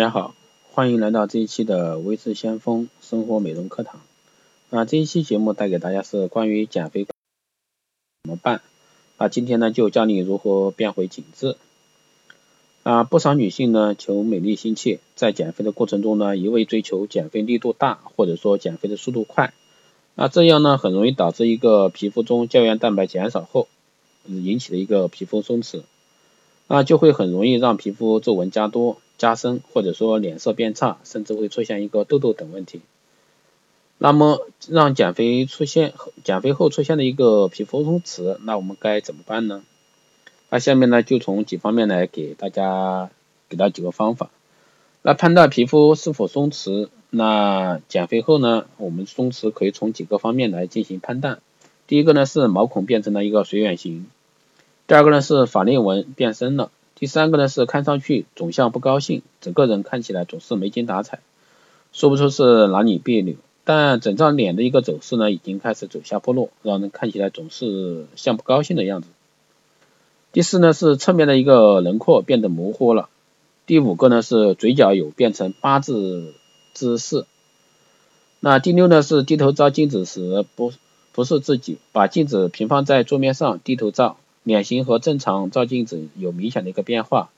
大家好，欢迎来到这一期的微智先锋生活美容课堂。那这一期节目带给大家是关于减肥怎么办？那今天呢就教你如何变回紧致。啊，不少女性呢求美丽心切，在减肥的过程中呢一味追求减肥力度大，或者说减肥的速度快，那这样呢很容易导致一个皮肤中胶原蛋白减少后引起的一个皮肤松弛，那就会很容易让皮肤皱纹加多。加深或者说脸色变差，甚至会出现一个痘痘等问题。那么让减肥出现减肥后出现的一个皮肤松弛，那我们该怎么办呢？那下面呢就从几方面来给大家给到几个方法。那判断皮肤是否松弛，那减肥后呢，我们松弛可以从几个方面来进行判断。第一个呢是毛孔变成了一个水远形，第二个呢是法令纹变深了。第三个呢是看上去总像不高兴，整个人看起来总是没精打采，说不出是哪里别扭，但整张脸的一个走势呢已经开始走下坡路，让人看起来总是像不高兴的样子。第四呢是侧面的一个轮廓变得模糊了。第五个呢是嘴角有变成八字姿势。那第六呢是低头照镜子时不不是自己，把镜子平放在桌面上低头照。脸型和正常照镜子有明显的一个变化，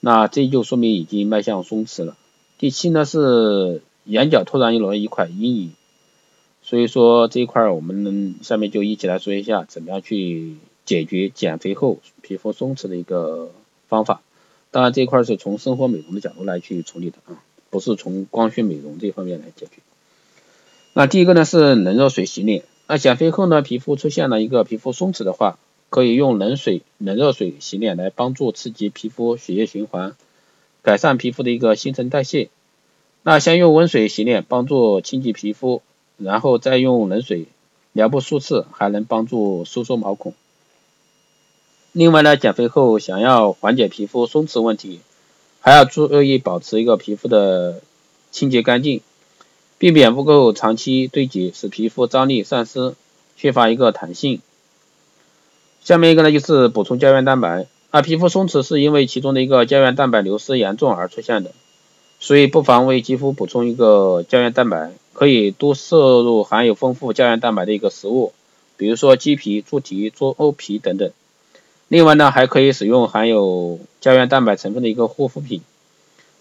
那这就说明已经迈向松弛了。第七呢是眼角突然有了一块阴影，所以说这一块我们下面就一起来说一下怎么样去解决减肥后皮肤松弛的一个方法。当然这一块是从生活美容的角度来去处理的啊，不是从光学美容这方面来解决。那第一个呢是冷热水洗脸。那减肥后呢皮肤出现了一个皮肤松弛的话。可以用冷水、冷热水洗脸来帮助刺激皮肤血液循环，改善皮肤的一个新陈代谢。那先用温水洗脸，帮助清洁皮肤，然后再用冷水疗部数次，还能帮助收缩毛孔。另外呢，减肥后想要缓解皮肤松弛问题，还要注意保持一个皮肤的清洁干净，避免污垢长期堆积，使皮肤张力丧失，缺乏一个弹性。下面一个呢，就是补充胶原蛋白。啊，皮肤松弛是因为其中的一个胶原蛋白流失严重而出现的，所以不妨为肌肤补充一个胶原蛋白，可以多摄入含有丰富胶原蛋白的一个食物，比如说鸡皮、猪蹄、猪欧皮等等。另外呢，还可以使用含有胶原蛋白成分的一个护肤品，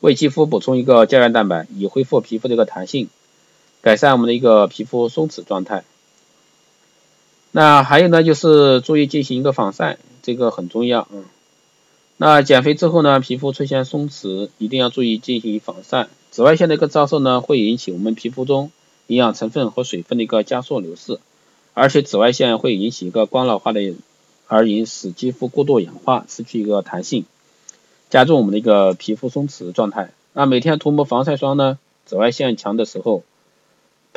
为肌肤补充一个胶原蛋白，以恢复皮肤的一个弹性，改善我们的一个皮肤松弛状态。那还有呢，就是注意进行一个防晒，这个很重要啊。那减肥之后呢，皮肤出现松弛，一定要注意进行防晒。紫外线的一个照射呢，会引起我们皮肤中营养成分和水分的一个加速流失，而且紫外线会引起一个光老化的，而引使肌肤过度氧化，失去一个弹性，加重我们的一个皮肤松弛状态。那每天涂抹防晒霜呢，紫外线强的时候。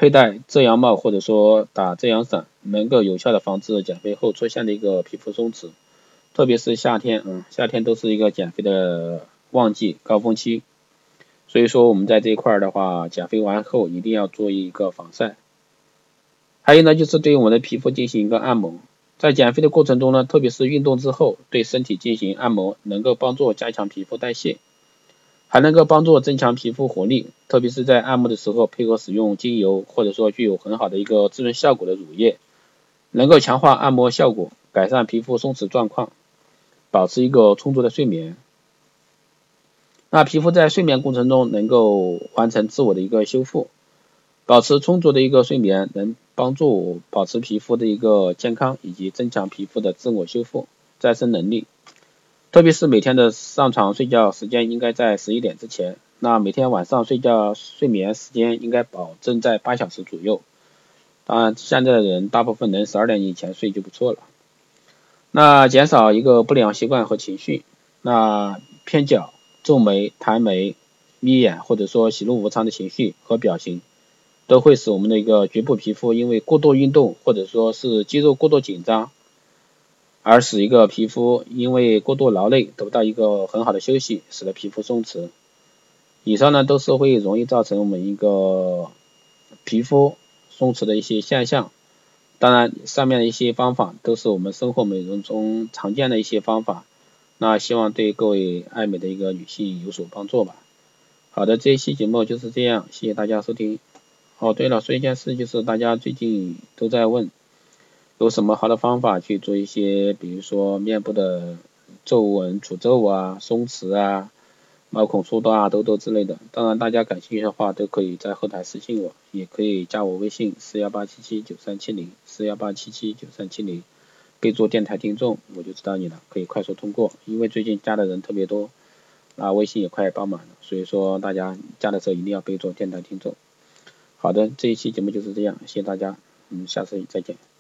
佩戴遮阳帽或者说打遮阳伞，能够有效的防止减肥后出现的一个皮肤松弛，特别是夏天，嗯，夏天都是一个减肥的旺季高峰期，所以说我们在这一块的话，减肥完后一定要做一个防晒。还有呢，就是对我们的皮肤进行一个按摩，在减肥的过程中呢，特别是运动之后，对身体进行按摩，能够帮助加强皮肤代谢。还能够帮助增强皮肤活力，特别是在按摩的时候，配合使用精油或者说具有很好的一个滋润效果的乳液，能够强化按摩效果，改善皮肤松弛状况，保持一个充足的睡眠。那皮肤在睡眠过程中能够完成自我的一个修复，保持充足的一个睡眠，能帮助保持皮肤的一个健康，以及增强皮肤的自我修复再生能力。特别是每天的上床睡觉时间应该在十一点之前，那每天晚上睡觉睡眠时间应该保证在八小时左右。当然，现在的人大部分能十二点以前睡就不错了。那减少一个不良习惯和情绪，那偏角、皱眉、抬眉、眯眼，或者说喜怒无常的情绪和表情，都会使我们的一个局部皮肤因为过度运动或者说是肌肉过度紧张。而使一个皮肤因为过度劳累得不到一个很好的休息，使得皮肤松弛。以上呢都是会容易造成我们一个皮肤松弛的一些现象。当然，上面的一些方法都是我们生活美容中常见的一些方法。那希望对各位爱美的一个女性有所帮助吧。好的，这一期节目就是这样，谢谢大家收听。哦，对了，说一件事，就是大家最近都在问，有什么好的方法去做一些，比如说面部的皱纹除皱啊、松弛啊、毛孔粗大啊、痘痘之类的。当然，大家感兴趣的话，都可以在后台私信我，也可以加我微信四幺八七七九三七零四幺八七七九三七零，备注电台听众，我就知道你了，可以快速通过。因为最近加的人特别多，那微信也快爆满了，所以说大家加的时候一定要备注电台听众。好的，这一期节目就是这样，谢谢大家，嗯，下次再见。